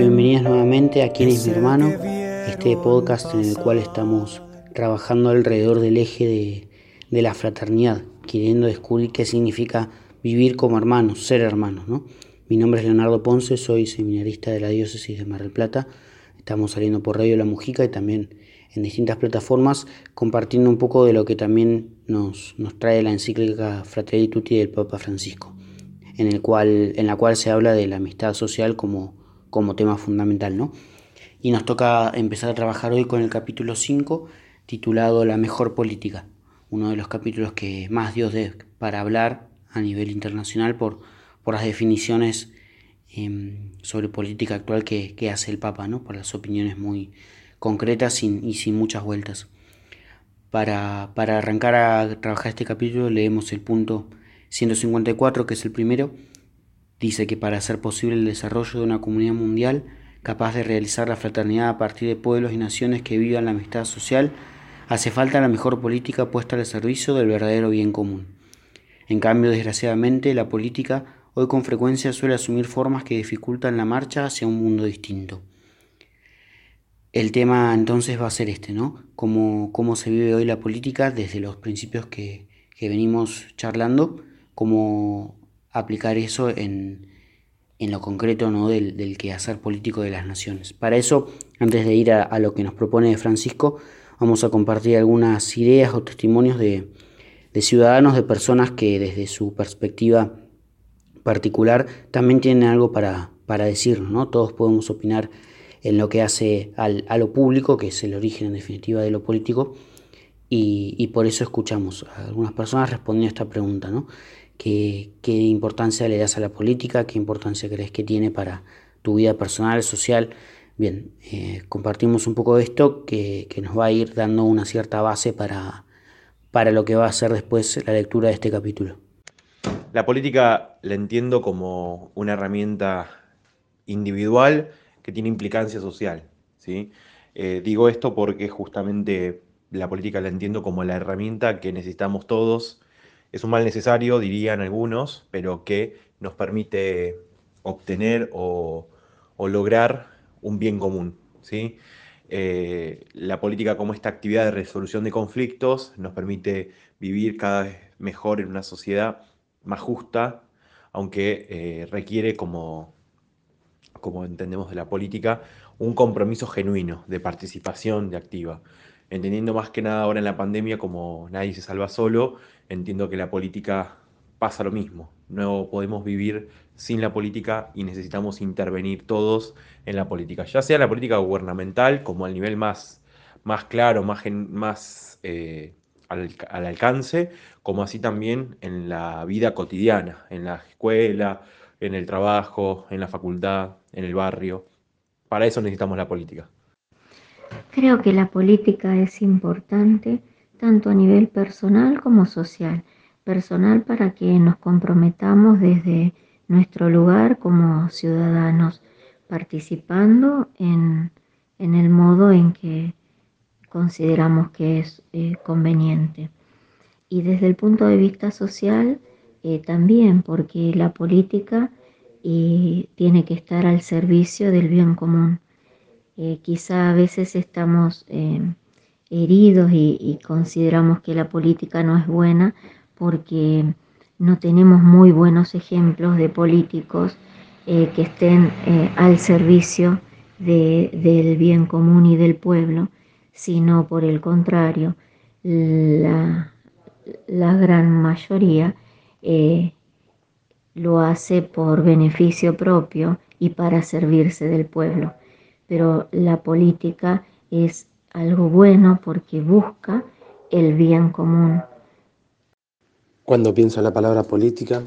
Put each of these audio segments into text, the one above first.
y bienvenidas nuevamente a ¿Quién es mi hermano? Este podcast en el cual estamos trabajando alrededor del eje de, de la fraternidad, queriendo descubrir qué significa vivir como hermanos, ser hermanos. ¿no? Mi nombre es Leonardo Ponce, soy seminarista de la diócesis de Mar del Plata. Estamos saliendo por Radio La Mujica y también en distintas plataformas compartiendo un poco de lo que también nos, nos trae la encíclica Fratelli Tutti del Papa Francisco, en, el cual, en la cual se habla de la amistad social como como tema fundamental, ¿no? Y nos toca empezar a trabajar hoy con el capítulo 5, titulado La mejor política, uno de los capítulos que más Dios dé para hablar a nivel internacional por, por las definiciones em, sobre política actual que, hace el Papa, ¿no? por las opiniones muy concretas y sin muchas vueltas. Para, para arrancar a trabajar este capítulo leemos el punto 154, que es el primero, Dice que para hacer posible el desarrollo de una comunidad mundial capaz de realizar la fraternidad a partir de pueblos y naciones que vivan la amistad social, hace falta la mejor política puesta al servicio del verdadero bien común. En cambio, desgraciadamente, la política hoy con frecuencia suele asumir formas que dificultan la marcha hacia un mundo distinto. El tema entonces va a ser este, ¿no? Cómo, cómo se vive hoy la política desde los principios que, que venimos charlando, cómo aplicar eso en, lo concreto ¿no? del, del, quehacer político de las naciones. Para eso, antes de ir a, lo que nos propone Francisco, vamos a compartir algunas ideas o testimonios de, ciudadanos, de personas que desde su perspectiva particular también tienen algo para, para decirnos. ¿no? Todos podemos opinar en lo que hace al, a lo público, que es el origen en definitiva de lo político, y, y por eso escuchamos a algunas personas respondiendo a esta pregunta. ¿no? Qué, importancia le das a la política, qué importancia crees que tiene para tu vida personal, social. Bien, eh, compartimos un poco de esto que, nos va a ir dando una cierta base para, para lo que va a ser después la lectura de este capítulo. La política la entiendo como una herramienta individual que tiene implicancia social. ¿sí? Eh, digo esto porque justamente la política la entiendo como la herramienta que necesitamos todos es un mal necesario, dirían algunos, pero que nos permite obtener o, lograr un bien común. ¿sí? Eh, la política como esta actividad de resolución de conflictos nos permite vivir cada vez mejor en una sociedad más justa, aunque eh, requiere, como, como entendemos de la política, un compromiso genuino de participación, de activa entendiendo más que nada ahora en la pandemia como nadie se salva solo, entiendo que la política pasa lo mismo. No podemos vivir sin la política y necesitamos intervenir todos en la política, ya sea la política gubernamental como al nivel más, más claro, más, eh, al, alcance, como así también en la vida cotidiana, en la escuela, en el trabajo, en la facultad, en el barrio. Para eso necesitamos la política. Creo que la política es importante tanto a nivel personal como social. Personal para que nos comprometamos desde nuestro lugar como ciudadanos, participando en, el modo en que consideramos que es eh, conveniente. Y desde el punto de vista social, eh, también, porque la política eh, tiene que estar al servicio del bien común. Eh, quizá a veces estamos eh, heridos y, consideramos que la política no es buena porque no tenemos muy buenos ejemplos de políticos eh, que estén al servicio del bien común y del pueblo, sino por el contrario, la gran mayoría lo hace por beneficio propio y para servirse del pueblo pero la política es algo bueno porque busca el bien común. Cuando pienso en la palabra política,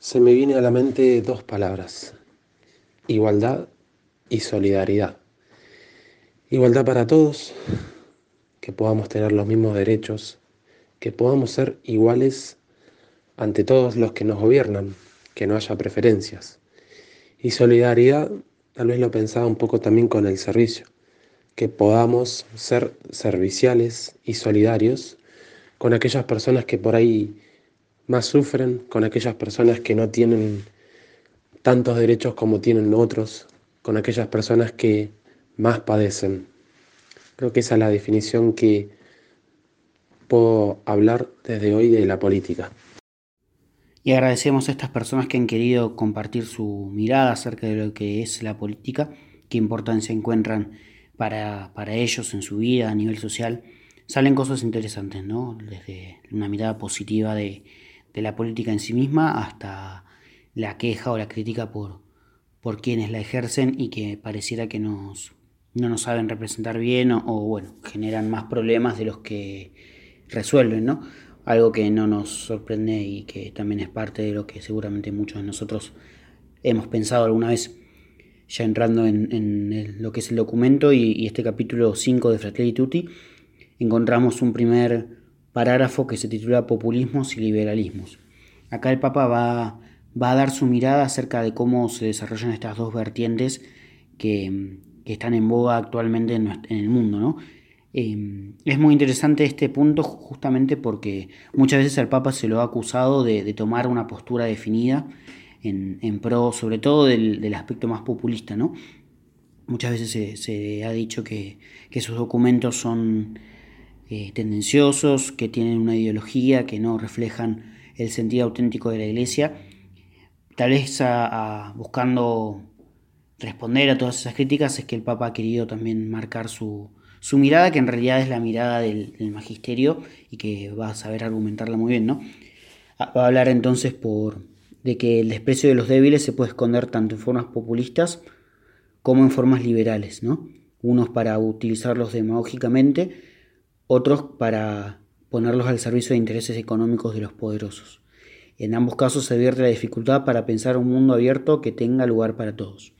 se me viene a la mente dos palabras, igualdad y solidaridad. Igualdad para todos, que podamos tener los mismos derechos, que podamos ser iguales ante todos los que nos gobiernan, que no haya preferencias. Y solidaridad Tal vez lo pensaba un poco también con el servicio, que podamos ser serviciales y solidarios con aquellas personas que por ahí más sufren, con aquellas personas que no tienen tantos derechos como tienen otros, con aquellas personas que más padecen. Creo que esa es la definición que puedo hablar desde hoy de la política. Y agradecemos a estas personas que han querido compartir su mirada acerca de lo que es la política, qué importancia encuentran para, ellos en su vida a nivel social. Salen cosas interesantes, ¿no? Desde una mirada positiva de, la política en sí misma hasta la queja o la crítica por, por quienes la ejercen y que pareciera que nos, no nos saben representar bien o, bueno, generan más problemas de los que resuelven, ¿no? Algo que no nos sorprende y que también es parte de lo que seguramente muchos de nosotros hemos pensado alguna vez, ya entrando en, lo que es el documento y, este capítulo 5 de Fratelli Tutti, encontramos un primer parágrafo que se titula Populismos y Liberalismos. Acá el Papa va, va a dar su mirada acerca de cómo se desarrollan estas dos vertientes que, están en boga actualmente en, en el mundo, ¿no? Em, es muy interesante este punto justamente porque muchas veces al Papa se lo ha acusado de, tomar una postura definida en, pro, sobre todo del, aspecto más populista, ¿no? Muchas veces se, ha dicho que, sus documentos son eh, tendenciosos, que tienen una ideología, que no reflejan el sentido auténtico de la Iglesia. Tal vez buscando responder a todas esas críticas es que el Papa ha querido también marcar su, su mirada, que en realidad es la mirada del, magisterio y que va a saber argumentarla muy bien, ¿no? Ah, va a hablar entonces por, de que el desprecio de los débiles se puede esconder tanto en formas populistas como en formas liberales, ¿no? Unos para utilizarlos demagógicamente, otros para ponerlos al servicio de intereses económicos de los poderosos. En ambos casos se advierte la dificultad para pensar un mundo abierto que tenga lugar para todos.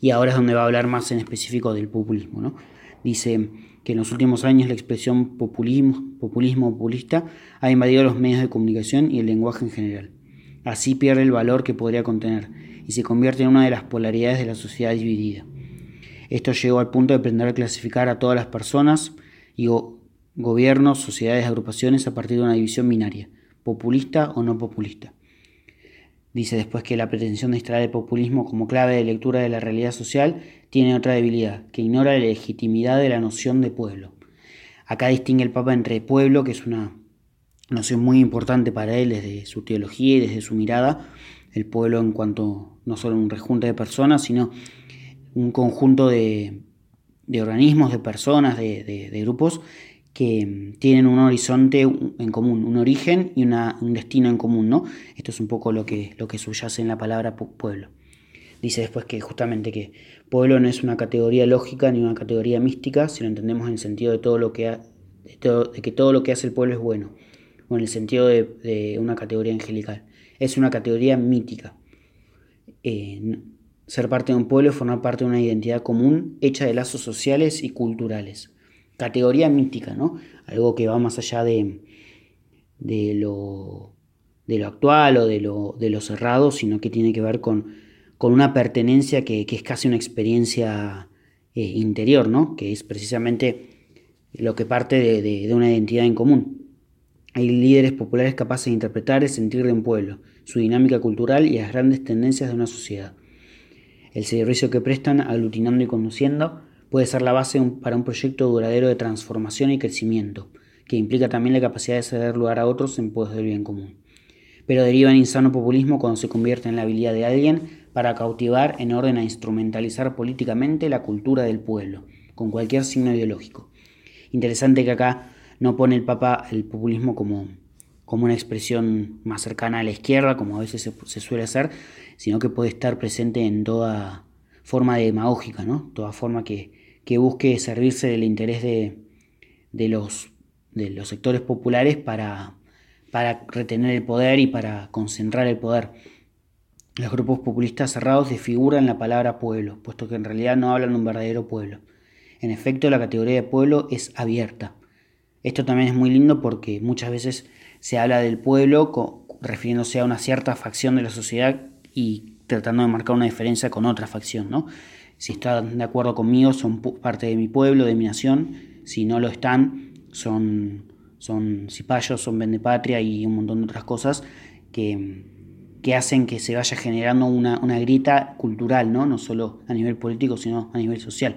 Y ahora es donde va a hablar más en específico del populismo, ¿no? Dice que en los últimos años la expresión populismo, populismo populista ha invadido los medios de comunicación y el lenguaje en general. Así pierde el valor que podría contener y se convierte en una de las polaridades de la sociedad dividida. Esto llegó al punto de pretender clasificar a todas las personas y gobiernos, sociedades, agrupaciones a partir de una división binaria, populista o no populista. Dice después que la pretensión de extraer el populismo como clave de lectura de la realidad social tiene otra debilidad, que ignora la legitimidad de la noción de pueblo. Acá distingue el Papa entre pueblo, que es una noción muy importante para él desde su teología y desde su mirada, el pueblo en cuanto no solo un rejunte de personas, sino un conjunto de, organismos, de personas, de, grupos que tienen un horizonte en común, un origen y un destino en común, ¿no? Esto es un poco lo que, lo que subyace en la palabra pueblo. Dice después que justamente que pueblo no es una categoría lógica ni una categoría mística, si lo entendemos en el sentido de, todo lo que de, que todo lo que hace el pueblo es bueno, o en el sentido de, una categoría angelical. Es una categoría mítica. Eh, ser parte de un pueblo es formar parte de una identidad común hecha de lazos sociales y culturales. Categoría mítica, ¿no? Algo que va más allá de, de, lo, de lo actual o de lo, de cerrado, sino que tiene que ver con con una pertenencia que, es casi una experiencia eh, interior, ¿no? que es precisamente lo que parte de, una identidad en común. Hay líderes populares capaces de interpretar el sentir de un pueblo, su dinámica cultural y las grandes tendencias de una sociedad. El servicio que prestan, aglutinando y conduciendo, puede ser la base para un proyecto duradero de transformación y crecimiento, que implica también la capacidad de ceder lugar a otros en pos del bien común. Pero deriva en insano populismo cuando se convierte en la habilidad de alguien para cautivar en orden a instrumentalizar políticamente la cultura del pueblo, con cualquier signo ideológico. Interesante que acá no pone el Papa el populismo como, como una expresión más cercana a la izquierda, como a veces se, suele hacer, sino que puede estar presente en toda forma demagógica, ¿no? toda forma que, busque servirse del interés de, de, los, de los sectores populares para, para retener el poder y para concentrar el poder. Los grupos populistas cerrados desfiguran la palabra pueblo, puesto que en realidad no hablan de un verdadero pueblo. En efecto, la categoría de pueblo es abierta. Esto también es muy lindo porque muchas veces se habla del pueblo refiriéndose a una cierta facción de la sociedad y tratando de marcar una diferencia con otra facción, ¿no? Si están de acuerdo conmigo, son parte de mi pueblo, de mi nación. Si no lo están, son, son cipayos, son vendepatria y un montón de otras cosas que que hacen que se vaya generando una, una grieta cultural, ¿no? no solo a nivel político, sino a nivel social.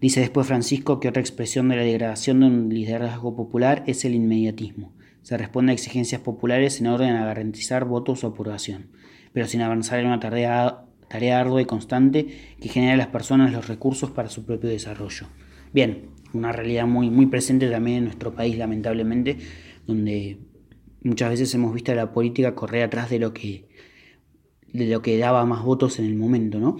Dice después Francisco que otra expresión de la degradación de un liderazgo popular es el inmediatismo. Se responde a exigencias populares en orden a garantizar votos o aprobación, pero sin avanzar en una tarea, tarea ardua y constante que genera a las personas los recursos para su propio desarrollo. Bien, una realidad muy, muy presente también en nuestro país, lamentablemente, donde muchas veces hemos visto a la política correr atrás de lo que, de lo que daba más votos en el momento, ¿no?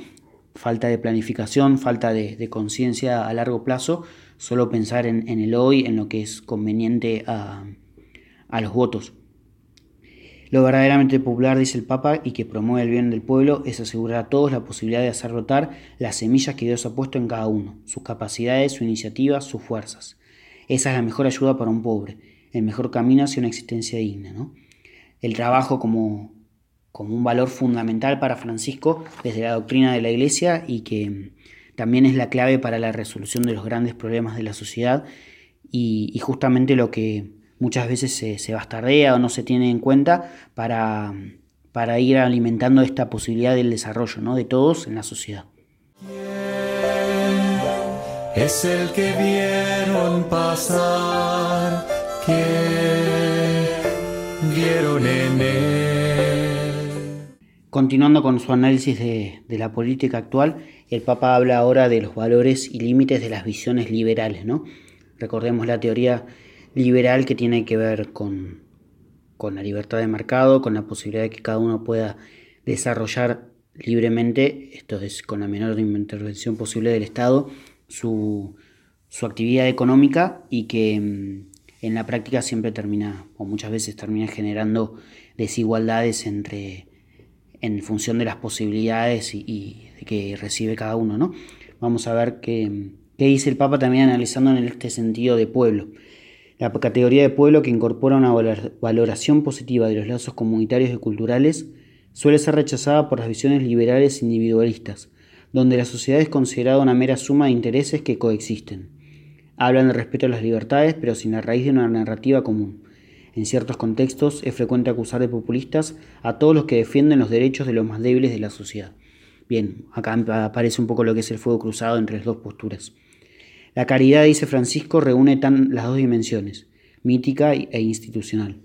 Falta de planificación, falta de, conciencia a largo plazo, solo pensar en, el hoy, en lo que es conveniente a, a los votos. Lo verdaderamente popular, dice el Papa, y que promueve el bien del pueblo, es asegurar a todos la posibilidad de hacer brotar las semillas que Dios ha puesto en cada uno, sus capacidades, su iniciativa, sus fuerzas. Esa es la mejor ayuda para un pobre, el mejor camino hacia una existencia digna. ¿no? El trabajo como, como un valor fundamental para Francisco desde la doctrina de la Iglesia y que también es la clave para la resolución de los grandes problemas de la sociedad y, justamente lo que muchas veces se, se, bastardea o no se tiene en cuenta para, para ir alimentando esta posibilidad del desarrollo ¿no? de todos en la sociedad. Es el que vieron pasar Continuando con su análisis de, la política actual, el Papa habla ahora de los valores y límites de las visiones liberales, ¿no? Recordemos la teoría liberal que tiene que ver con, con la libertad de mercado, con la posibilidad de que cada uno pueda desarrollar libremente, esto es con la menor intervención posible del Estado, su, su actividad económica y que mm, en la práctica siempre termina, o muchas veces termina generando desigualdades entre, en función de las posibilidades y, que recibe cada uno, ¿no? Vamos a ver qué, qué dice el Papa también analizando en este sentido de pueblo. La categoría de pueblo que incorpora una valoración positiva de los lazos comunitarios y culturales suele ser rechazada por las visiones liberales individualistas, donde la sociedad es considerada una mera suma de intereses que coexisten. Hablan de respeto a las libertades, pero sin la raíz de una narrativa común. En ciertos contextos es frecuente acusar de populistas a todos los que defienden los derechos de los más débiles de la sociedad. Bien, acá aparece un poco lo que es el fuego cruzado entre las dos posturas. La caridad, dice Francisco, reúne tan las dos dimensiones, mítica e institucional,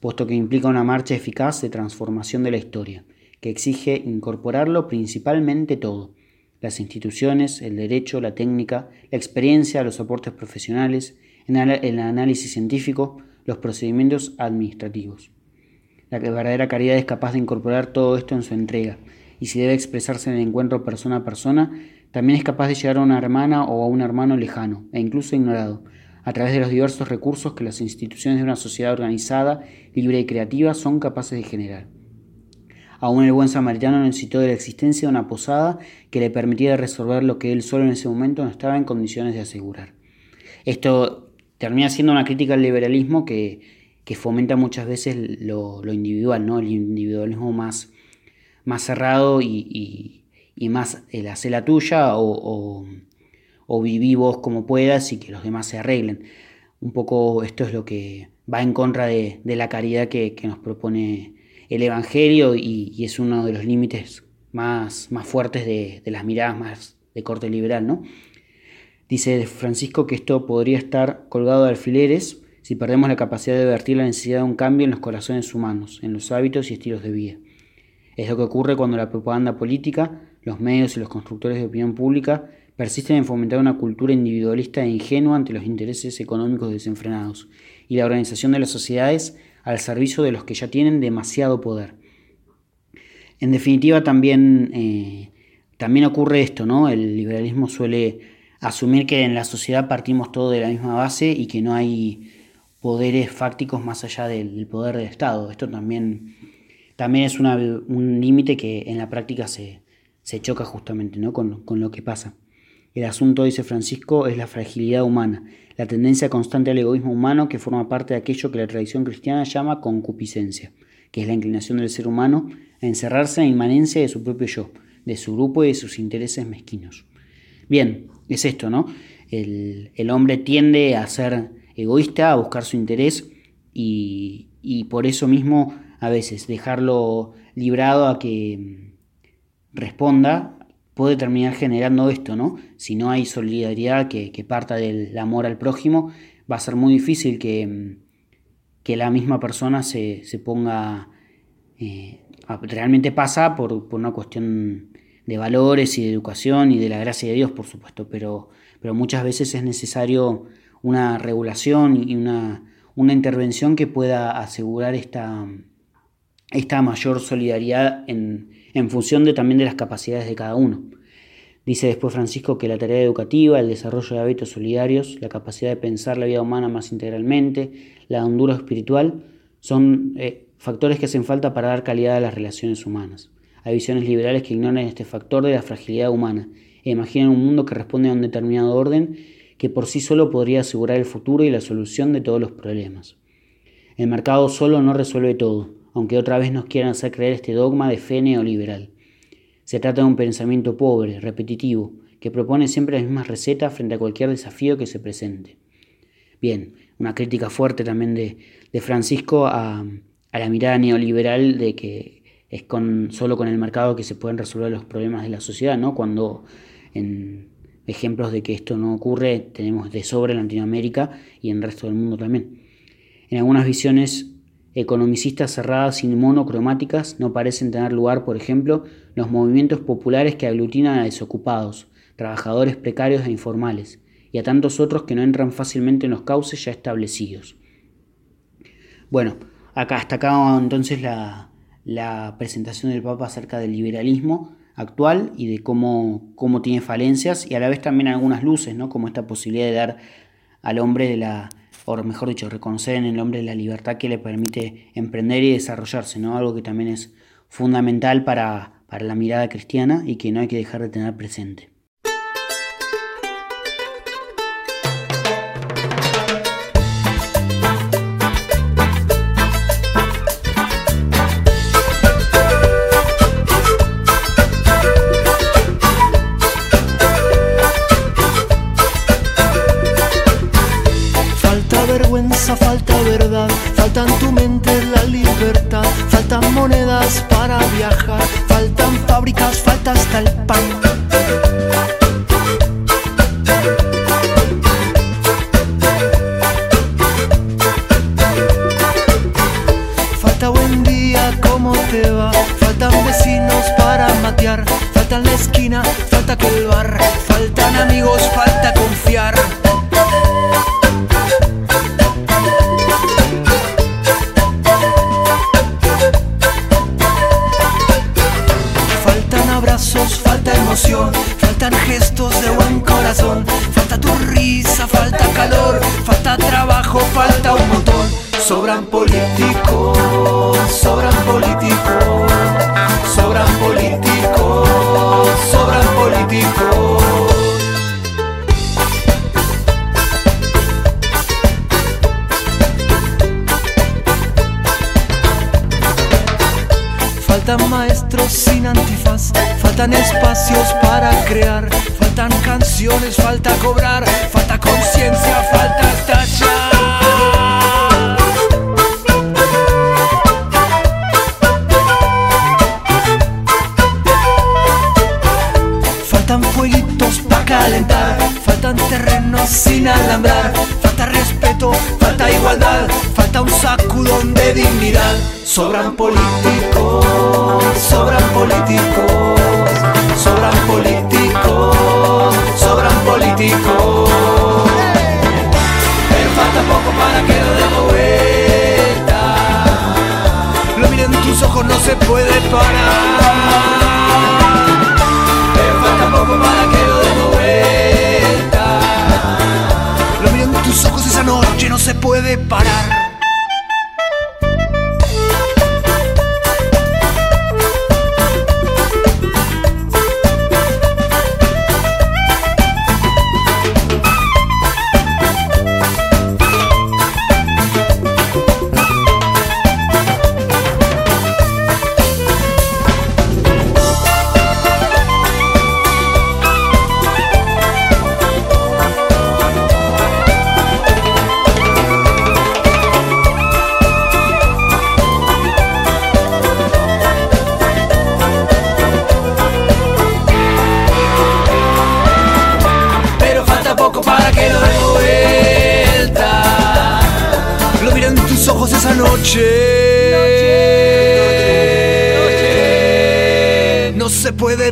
puesto que implica una marcha eficaz de transformación de la historia, que exige incorporarlo principalmente todo, las instituciones, el derecho, la técnica, la experiencia, los aportes profesionales, el análisis científico, los procedimientos administrativos. La verdadera caridad es capaz de incorporar todo esto en su entrega, y si debe expresarse en el encuentro persona a persona, también es capaz de llegar a una hermana o a un hermano lejano, e incluso ignorado, a través de los diversos recursos que las instituciones de una sociedad organizada, libre y creativa son capaces de generar. Aún el buen samaritano necesitó de la existencia de una posada que le permitiera resolver lo que él solo en ese momento no estaba en condiciones de asegurar. Esto termina siendo una crítica al liberalismo que, fomenta muchas veces lo, individual, ¿no? el individualismo más, más cerrado y, más el hacer la tuya o, o, viví vos como puedas y que los demás se arreglen. Un poco esto es lo que va en contra de, la caridad que, que nos propone el Evangelio y, es uno de los límites más, más fuertes de, las miradas más de corte liberal, ¿no? Dice Francisco que esto podría estar colgado de alfileres si perdemos la capacidad de vertir la necesidad de un cambio en los corazones humanos, en los hábitos y estilos de vida. Es lo que ocurre cuando la propaganda política, los medios y los constructores de opinión pública persisten en fomentar una cultura individualista e ingenua ante los intereses económicos desenfrenados y la organización de las sociedades al servicio de los que ya tienen demasiado poder. En definitiva, también, eh, también ocurre esto, ¿no? El liberalismo suele asumir que en la sociedad partimos todos de la misma base y que no hay poderes fácticos más allá del, poder del Estado. Esto también, también es un límite que en la práctica se, choca justamente ¿no? con, con lo que pasa. El asunto, dice Francisco, es la fragilidad humana, la tendencia constante al egoísmo humano que forma parte de aquello que la tradición cristiana llama concupiscencia, que es la inclinación del ser humano a encerrarse en la inmanencia de su propio yo, de su grupo y de sus intereses mezquinos. Bien, es esto, ¿no? El, hombre tiende a ser egoísta, a buscar su interés y, por eso mismo a veces dejarlo librado a que responda puede terminar generando esto, ¿no? Si no hay solidaridad que, parta del amor al prójimo, va a ser muy difícil que, que la misma persona se, ponga... Eh, realmente pasa por, por, una cuestión de valores y de educación y de la gracia de Dios, por supuesto, pero, pero muchas veces es necesario una regulación y una, una intervención que pueda asegurar esta, esta mayor solidaridad en, función de, también de las capacidades de cada uno. Dice después Francisco que la tarea educativa, el desarrollo de hábitos solidarios, la capacidad de pensar la vida humana más integralmente, la hondura espiritual, son eh, factores que hacen falta para dar calidad a las relaciones humanas. Hay visiones liberales que ignoran este factor de la fragilidad humana e imaginan un mundo que responde a un determinado orden que por sí solo podría asegurar el futuro y la solución de todos los problemas. El mercado solo no resuelve todo, aunque otra vez nos quieran hacer creer este dogma de fe neoliberal. Se trata de un pensamiento pobre, repetitivo, que propone siempre las mismas recetas frente a cualquier desafío que se presente. Bien, una crítica fuerte también de, Francisco a, la mirada neoliberal de que es con, solo con el mercado que se pueden resolver los problemas de la sociedad, ¿no? Cuando en ejemplos de que esto no ocurre tenemos de sobra en Latinoamérica y en el resto del mundo también. En algunas visiones economicistas cerradas y monocromáticas no parecen tener lugar, por ejemplo, los movimientos populares que aglutinan a desocupados, trabajadores precarios e informales, y a tantos otros que no entran fácilmente en los cauces ya establecidos. Bueno, acá hasta acá entonces la, presentación del Papa acerca del liberalismo actual y de cómo, cómo tiene falencias y a la vez también algunas luces, ¿no? como esta posibilidad de dar al hombre de la o mejor dicho, reconocer en el hombre la libertad que le permite emprender y desarrollarse, ¿no? Algo que también es fundamental para, para la mirada cristiana y que no hay que dejar de tener presente. Sobran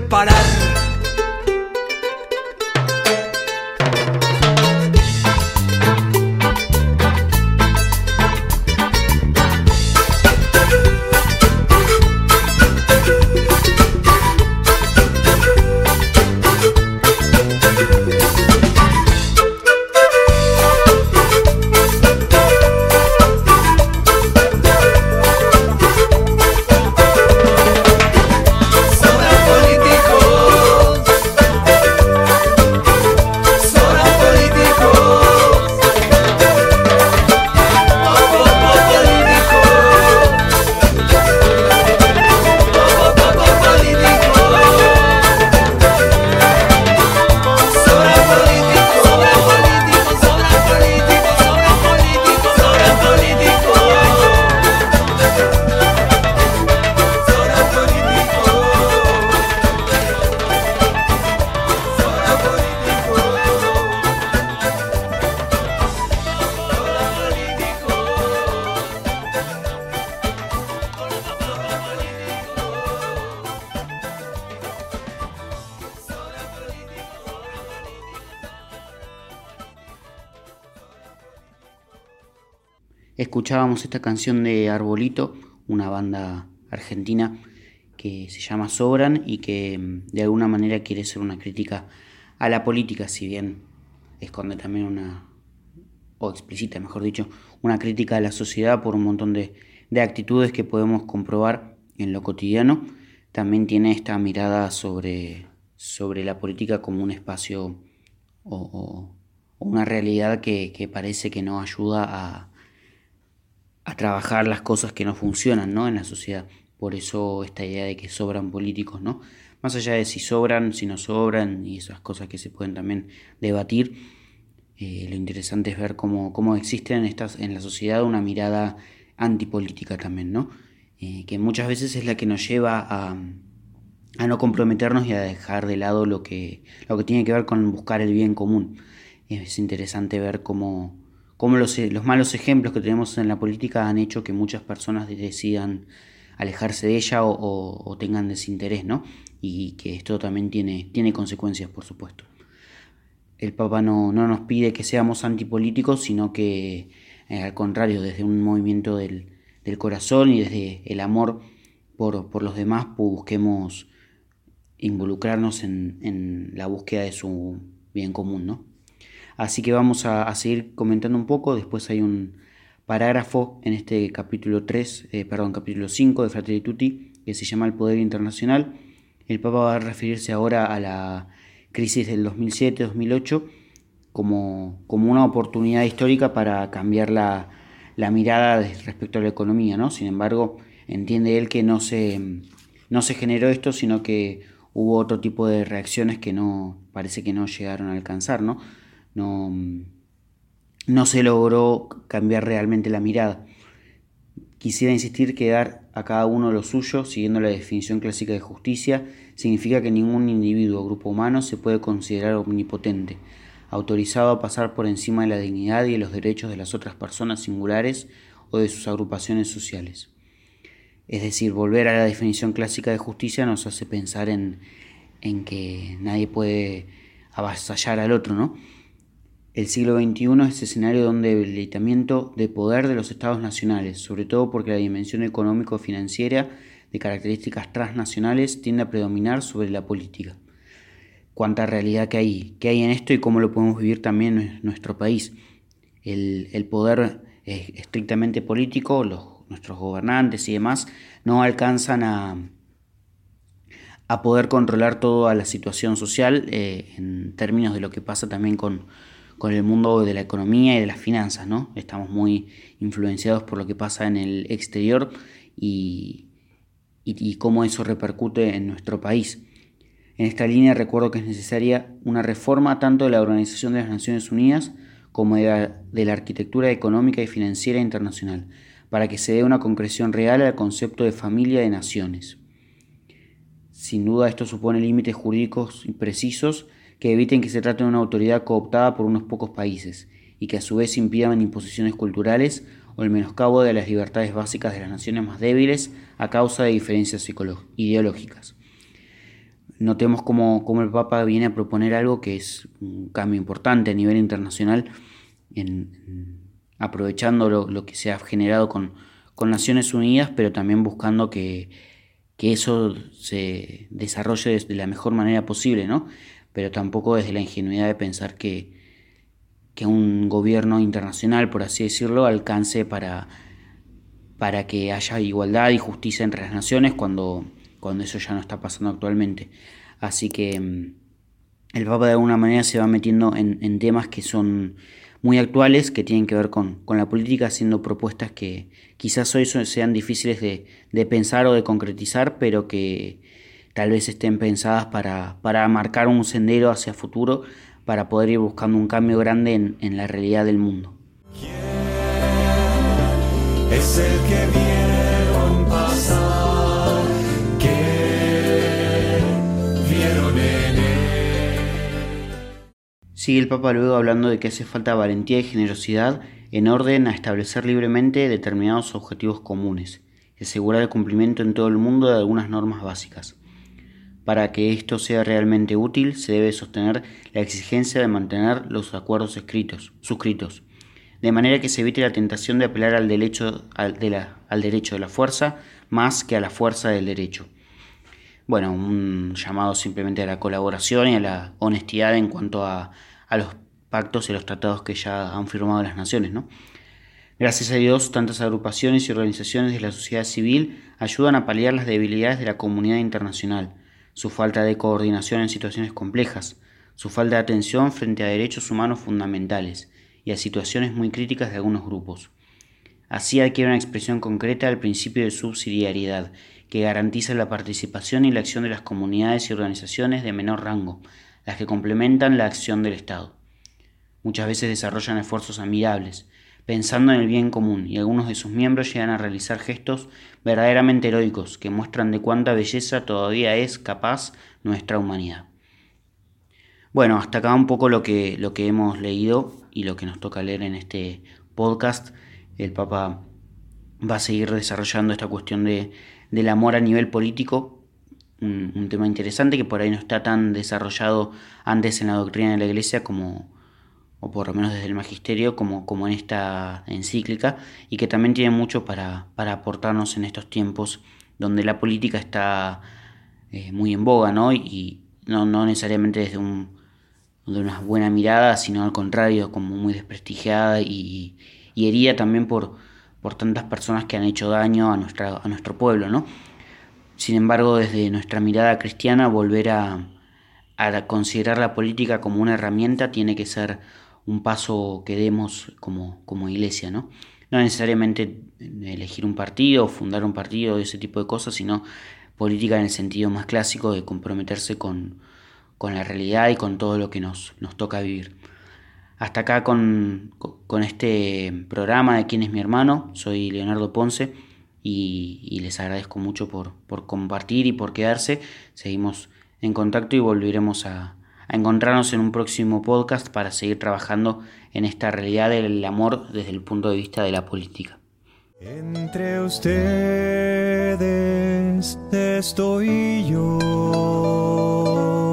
puede Esta canción de Arbolito, una banda argentina que se llama Sobran y que mm, de alguna manera quiere ser una crítica a la política, si bien esconde también una, o explicita, mejor dicho, una crítica a la sociedad por un montón de, de actitudes que podemos comprobar en lo cotidiano. También tiene esta mirada sobre, sobre la política como un espacio o, una realidad que parece que no ayuda a, a trabajar las cosas que no funcionan ¿no? en la sociedad. Por eso esta idea de que sobran políticos, ¿no? Más allá de si sobran, si no sobran y esas cosas que se pueden también debatir, eh, lo interesante es ver cómo, cómo existe en, estas, en la sociedad una mirada antipolítica también, ¿no? Eh, que muchas veces es la que nos lleva a, a no comprometernos y a dejar de lado lo que, lo que tiene que ver con buscar el bien común. Es interesante ver cómo, cómo los, los malos ejemplos que tenemos en la política han hecho que muchas personas decidan alejarse de ella o, tengan desinterés, ¿no? Y que esto también tiene, tiene consecuencias, por supuesto. El Papa no, no nos pide que seamos antipolíticos, sino que eh, al contrario, desde un movimiento del, del corazón y desde el amor por, por los demás, busquemos involucrarnos en, en la búsqueda de su bien común, ¿no? Así que vamos a, seguir comentando un poco, después hay un parágrafo en este capítulo 3, eh, perdón, capítulo 5 de Fratelli Tutti, que se llama El Poder Internacional. El Papa va a referirse ahora a la crisis del 2007-2008 como, como una oportunidad histórica para cambiar la, la mirada respecto a la economía, ¿no? Sin embargo, entiende él que no se, no se generó esto, sino que hubo otro tipo de reacciones que no, parece que no llegaron a alcanzar, ¿no? No, no se logró cambiar realmente la mirada. Quisiera insistir que dar a cada uno lo suyo, siguiendo la definición clásica de justicia, significa que ningún individuo o grupo humano se puede considerar omnipotente, autorizado a pasar por encima de la dignidad y de los derechos de las otras personas singulares o de sus agrupaciones sociales. Es decir, volver a la definición clásica de justicia nos hace pensar en, en que nadie puede avasallar al otro, ¿no? El siglo XXI es escenario de un debilitamiento de poder de los estados nacionales, sobre todo porque la dimensión económico-financiera de características transnacionales tiende a predominar sobre la política. Cuánta realidad que hay, que hay en esto y cómo lo podemos vivir también en nuestro país. El, el poder eh, estrictamente político, los, nuestros gobernantes y demás, no alcanzan a, a poder controlar toda la situación social eh, en términos de lo que pasa también con, con el mundo de la economía y de las finanzas, ¿no? Estamos muy influenciados por lo que pasa en el exterior y, cómo eso repercute en nuestro país. En esta línea recuerdo que es necesaria una reforma tanto de la Organización de las Naciones Unidas como de la, de la arquitectura económica y financiera internacional, para que se dé una concreción real al concepto de familia de naciones. Sin duda esto supone límites jurídicos precisos que eviten que se trate de una autoridad cooptada por unos pocos países y que a su vez impidan imposiciones culturales o el menoscabo de las libertades básicas de las naciones más débiles a causa de diferencias ideológicas. notemos cómo, el Papa viene a proponer algo que es un cambio importante a nivel internacional, en, aprovechando lo, que se ha generado con, Naciones Unidas, pero también buscando que, eso se desarrolle de la mejor manera posible, ¿no? Pero tampoco desde la ingenuidad de pensar que, que un gobierno internacional, por así decirlo, alcance para, para que haya igualdad y justicia entre las naciones cuando cuando eso ya no está pasando actualmente. Así que mm, el Papa de alguna manera se va metiendo en, temas que son muy actuales, que tienen que ver con, la política, haciendo propuestas que quizás hoy sean difíciles de, pensar o de concretizar, pero que tal vez estén pensadas para, para marcar un sendero hacia futuro, para poder ir buscando un cambio grande en, en la realidad del mundo. Es el que vieron pasar. Sigue el Papa luego hablando de que hace falta valentía y generosidad en orden a establecer libremente determinados objetivos comunes y asegurar el cumplimiento en todo el mundo de algunas normas básicas. Para que esto sea realmente útil, se debe sostener la exigencia de mantener los acuerdos escritos, suscritos, de manera que se evite la tentación de apelar al derecho, de la fuerza más que a la fuerza del derecho. Bueno, un llamado simplemente a la colaboración y a la honestidad en cuanto a a los pactos y los tratados que ya han firmado las naciones. ¿no? Gracias a Dios, tantas agrupaciones y organizaciones de la sociedad civil ayudan a paliar las debilidades de la comunidad internacional, su falta de coordinación en situaciones complejas, su falta de atención frente a derechos humanos fundamentales y a situaciones muy críticas de algunos grupos. Así adquiere una expresión concreta el principio de subsidiariedad, que garantiza la participación y la acción de las comunidades y organizaciones de menor rango, las que complementan la acción del Estado. Muchas veces desarrollan esfuerzos admirables, pensando en el bien común, y algunos de sus miembros llegan a realizar gestos verdaderamente heroicos que muestran de cuánta belleza todavía es capaz nuestra humanidad. Bueno, hasta acá un poco lo que, lo que hemos leído y lo que nos toca leer en este podcast. El Papa va a seguir desarrollando esta cuestión de, del amor a nivel político un, tema interesante que por ahí no está tan desarrollado antes en la doctrina de la Iglesia como, o por lo menos desde el magisterio, como, como en esta encíclica, y que también tiene mucho para, aportarnos en estos tiempos donde la política está eh, muy en boga, ¿no? Y no, necesariamente desde un, de una buena mirada, sino al contrario, como muy desprestigiada y, y herida también por, por tantas personas que han hecho daño a, nuestra, a nuestro pueblo, ¿no? Sin embargo, desde nuestra mirada cristiana, volver a, considerar la política como una herramienta tiene que ser un paso que demos como, como iglesia, ¿no? No necesariamente elegir un partido fundar un partido, ese tipo de cosas, sino política en el sentido más clásico de comprometerse con, la realidad y con todo lo que nos, nos toca vivir. Hasta acá con, con este programa de quién es mi hermano, soy Leonardo Ponce y, les agradezco mucho por, compartir y por quedarse. Seguimos en contacto y volveremos a, a encontrarnos en un próximo podcast para seguir trabajando en esta realidad del amor desde el punto de vista de la política. Entre ustedes estoy yo.